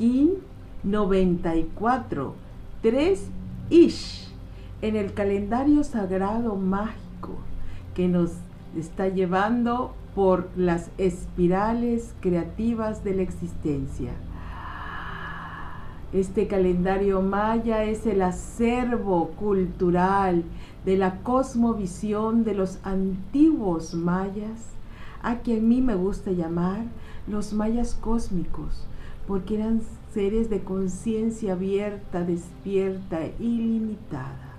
Kin 94, 3 Ish, en el calendario sagrado mágico que nos está llevando por las espirales creativas de la existencia. Este calendario maya es el acervo cultural de la cosmovisión de los antiguos mayas, a quien a mí me gusta llamar los mayas cósmicos, porque eran seres de conciencia abierta, despierta, ilimitada,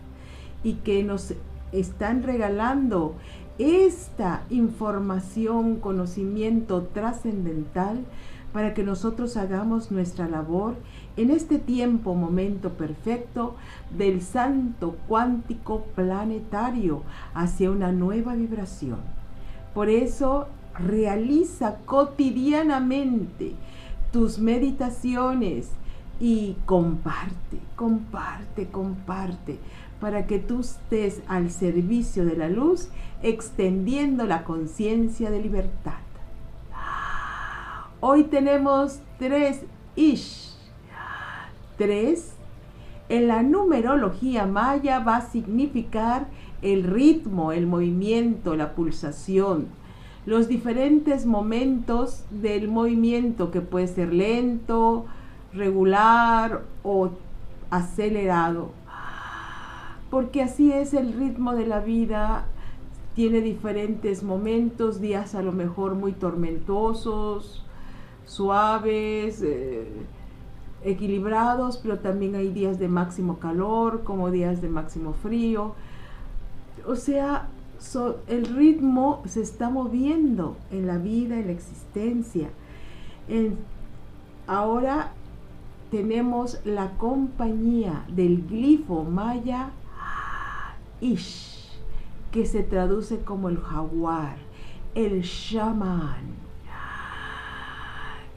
y que nos están regalando esta información, conocimiento trascendental para que nosotros hagamos nuestra labor en este tiempo, momento perfecto del santo cuántico planetario hacia una nueva vibración. Por eso realiza cotidianamente tus meditaciones y comparte, comparte, comparte, para que tú estés al servicio de la luz, extendiendo la conciencia de libertad. Hoy tenemos tres ish. Tres, en la numerología maya va a significar el ritmo, el movimiento, la pulsación, los diferentes momentos del movimiento que puede ser lento, regular o acelerado. Porque así es el ritmo de la vida, tiene diferentes momentos, días a lo mejor muy tormentosos, suaves, eh, equilibrados, pero también hay días de máximo calor, como días de máximo frío. O sea, el ritmo se está moviendo en la vida, en la existencia. ahora tenemos la compañía del glifo maya Ish, que se traduce como el jaguar, el shaman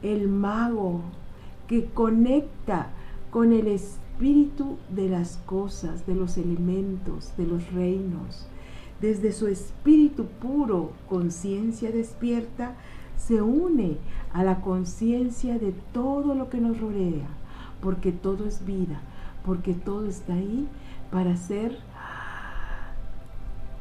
el mago que conecta con el espíritu de las cosas, de los elementos, de los reinos. Desde su espíritu puro, conciencia despierta, se une a la conciencia de todo lo que nos rodea, porque todo es vida, porque todo está ahí para ser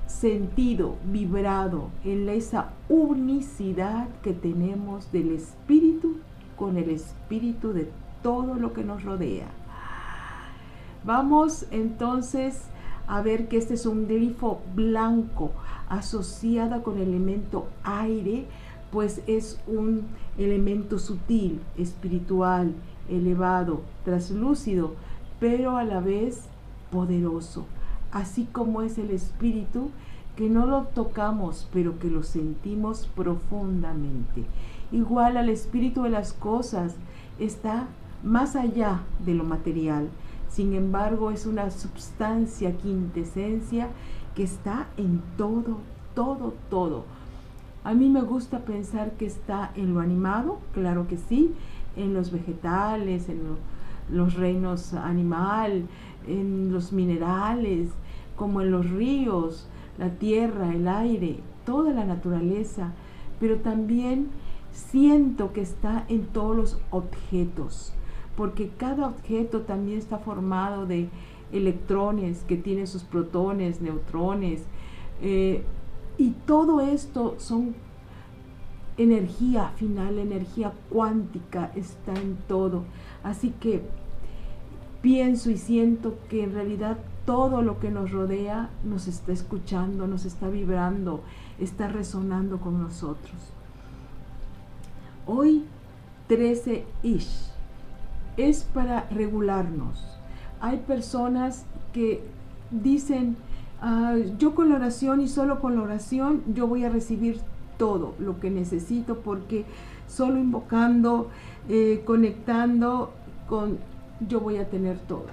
sentido, vibrado en esa unicidad que tenemos del espíritu con el espíritu de todo lo que nos rodea. Vamos entonces a ver que este es un glifo blanco asociado con el elemento aire, pues es un elemento sutil, espiritual, elevado, traslúcido, pero a la vez poderoso así como es el espíritu, que no lo tocamos, pero que lo sentimos profundamente. Igual al espíritu de las cosas está más allá de lo material. Sin embargo, es una substancia, quintesencia, que está en todo, todo, todo. A mí me gusta pensar que está en lo animado, claro que sí, en los vegetales, en los reinos animal, en los minerales, como en los ríos, la tierra, el aire, toda la naturaleza, pero también siento que está en todos los objetos, porque cada objeto también está formado de electrones que tienen sus protones, neutrones, eh, y todo esto son energía final, energía cuántica está en todo. Así que pienso y siento que en realidad todo lo que nos rodea nos está escuchando, nos está vibrando, está resonando con nosotros. Hoy 13 ish es para regularnos. Hay personas que dicen, ah, yo con la oración y solo con la oración yo voy a recibir todo lo que necesito porque solo invocando, eh, conectando con, yo voy a tener todo.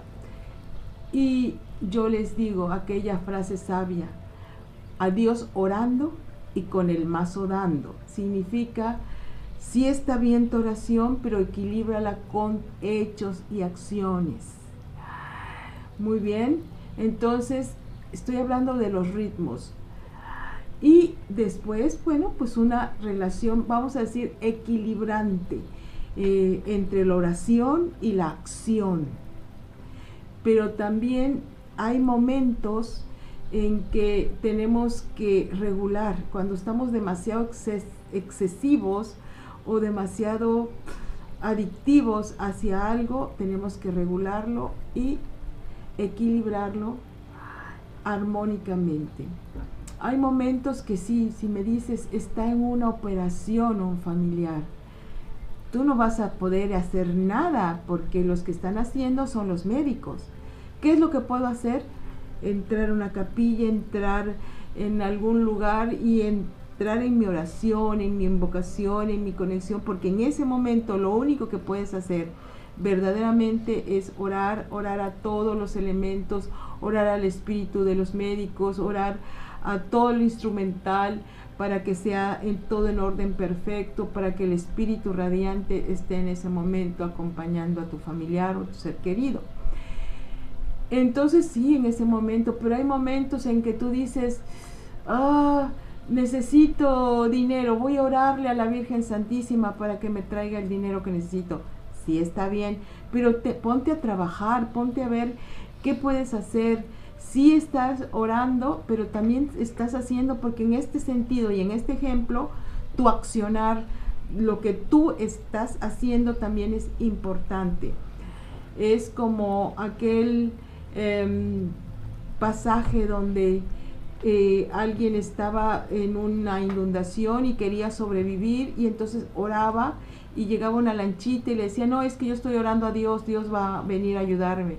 Y yo les digo aquella frase sabia, a Dios orando y con el mazo dando. Significa, sí está bien tu oración, pero equilíbrala con hechos y acciones. Muy bien, entonces estoy hablando de los ritmos. Y después, bueno, pues una relación, vamos a decir, equilibrante eh, entre la oración y la acción. Pero también hay momentos en que tenemos que regular, cuando estamos demasiado excesivos o demasiado adictivos hacia algo, tenemos que regularlo y equilibrarlo armónicamente. Hay momentos que sí, si me dices, está en una operación un familiar, tú no vas a poder hacer nada porque los que están haciendo son los médicos. ¿Qué es lo que puedo hacer? Entrar a una capilla, entrar en algún lugar y entrar en mi oración, en mi invocación, en mi conexión, porque en ese momento lo único que puedes hacer verdaderamente es orar, orar a todos los elementos, orar al espíritu de los médicos, orar a todo el instrumental para que sea todo en orden perfecto, para que el espíritu radiante esté en ese momento acompañando a tu familiar o tu ser querido. Entonces sí, en ese momento, pero hay momentos en que tú dices, ah, necesito dinero, voy a orarle a la Virgen Santísima para que me traiga el dinero que necesito. Sí, está bien, pero te, ponte a trabajar, ponte a ver qué puedes hacer. Sí estás orando, pero también estás haciendo, porque en este sentido y en este ejemplo, tu accionar, lo que tú estás haciendo también es importante. Es como aquel em, pasaje donde eh, alguien estaba en una inundación y quería sobrevivir y entonces oraba y llegaba una lanchita y le decía, no, es que yo estoy orando a Dios, Dios va a venir a ayudarme.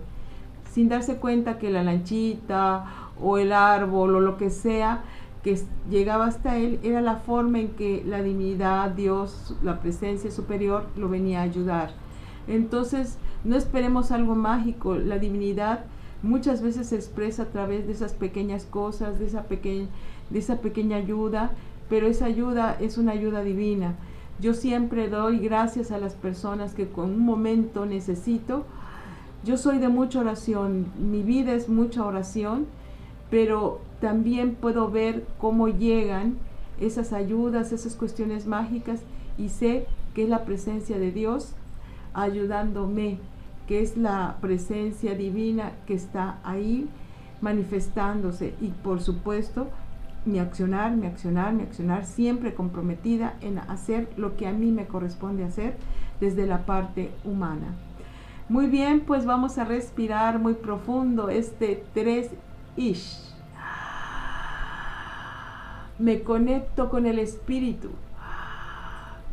Sin darse cuenta que la lanchita o el árbol o lo que sea que llegaba hasta él era la forma en que la divinidad, Dios, la presencia superior lo venía a ayudar. Entonces, no esperemos algo mágico, la divinidad muchas veces se expresa a través de esas pequeñas cosas, de esa, pequeña, de esa pequeña ayuda, pero esa ayuda es una ayuda divina. Yo siempre doy gracias a las personas que con un momento necesito. Yo soy de mucha oración, mi vida es mucha oración, pero también puedo ver cómo llegan esas ayudas, esas cuestiones mágicas y sé que es la presencia de Dios ayudándome que es la presencia divina que está ahí manifestándose y por supuesto mi accionar, mi accionar, mi accionar, siempre comprometida en hacer lo que a mí me corresponde hacer desde la parte humana. Muy bien, pues vamos a respirar muy profundo este 3 ish. Me conecto con el espíritu,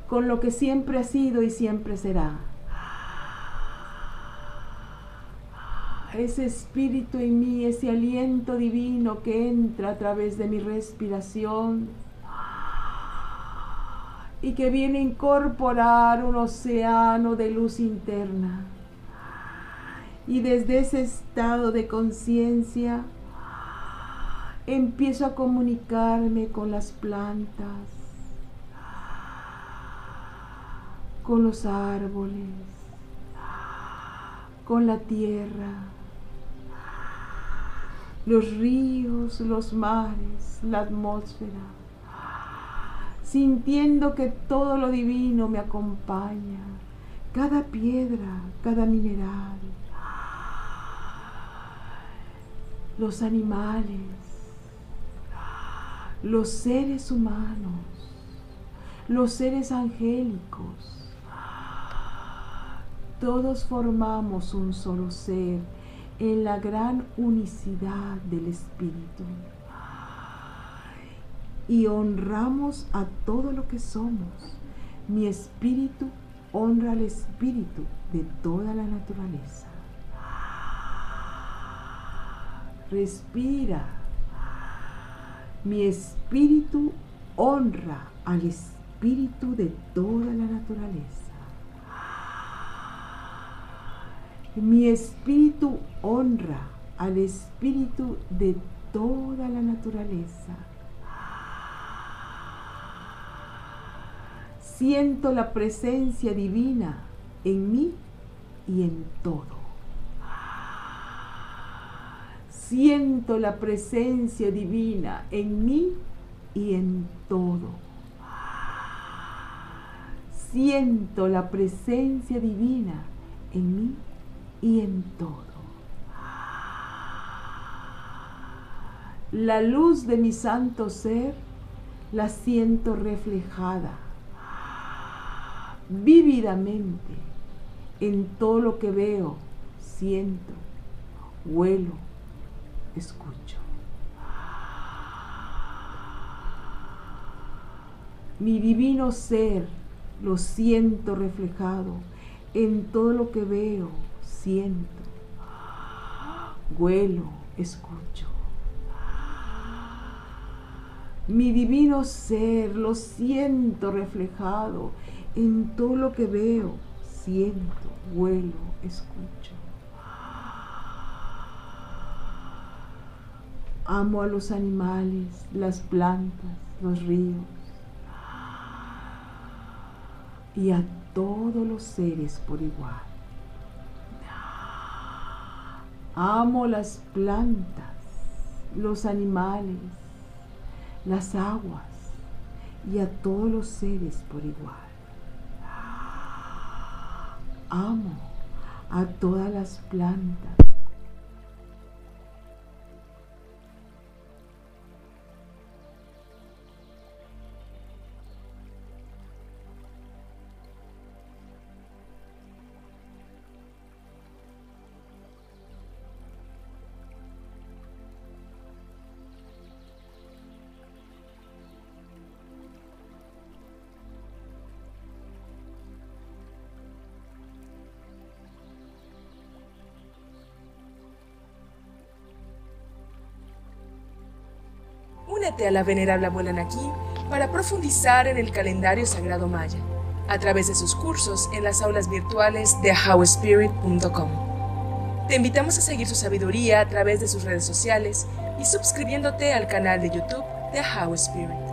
con lo que siempre ha sido y siempre será ese espíritu en mí, ese aliento divino que entra a través de mi respiración y que viene a incorporar un océano de luz interna. Y desde ese estado de conciencia empiezo a comunicarme con las plantas, con los árboles, con la tierra los ríos, los mares, la atmósfera, sintiendo que todo lo divino me acompaña, cada piedra, cada mineral, los animales, los seres humanos, los seres angélicos, todos formamos un solo ser en la gran unicidad del Espíritu. Y honramos a todo lo que somos. Mi espíritu honra al espíritu de toda la naturaleza. Respira. Mi espíritu honra al espíritu de toda la naturaleza. Mi espíritu honra al espíritu de toda la naturaleza. Siento la presencia divina en mí y en todo. Siento la presencia divina en mí y en todo. siento la presencia divina en mí y en todo. La luz de mi santo ser la siento reflejada vívidamente en todo lo que veo, siento, huelo, escucho. Mi divino ser lo siento reflejado en todo lo que veo, siento, huelo, escucho. Mi divino ser lo siento reflejado en todo lo que veo, siento, huelo, escucho. Amo a los animales, las plantas, los ríos y a todos los seres por igual. Amo las plantas, los animales, las aguas y a todos los seres por igual. Amo a todas las plantas, A la venerable abuela Naki para profundizar en el calendario sagrado maya a través de sus cursos en las aulas virtuales de howspirit.com. Te invitamos a seguir su sabiduría a través de sus redes sociales y suscribiéndote al canal de YouTube de How Spirit.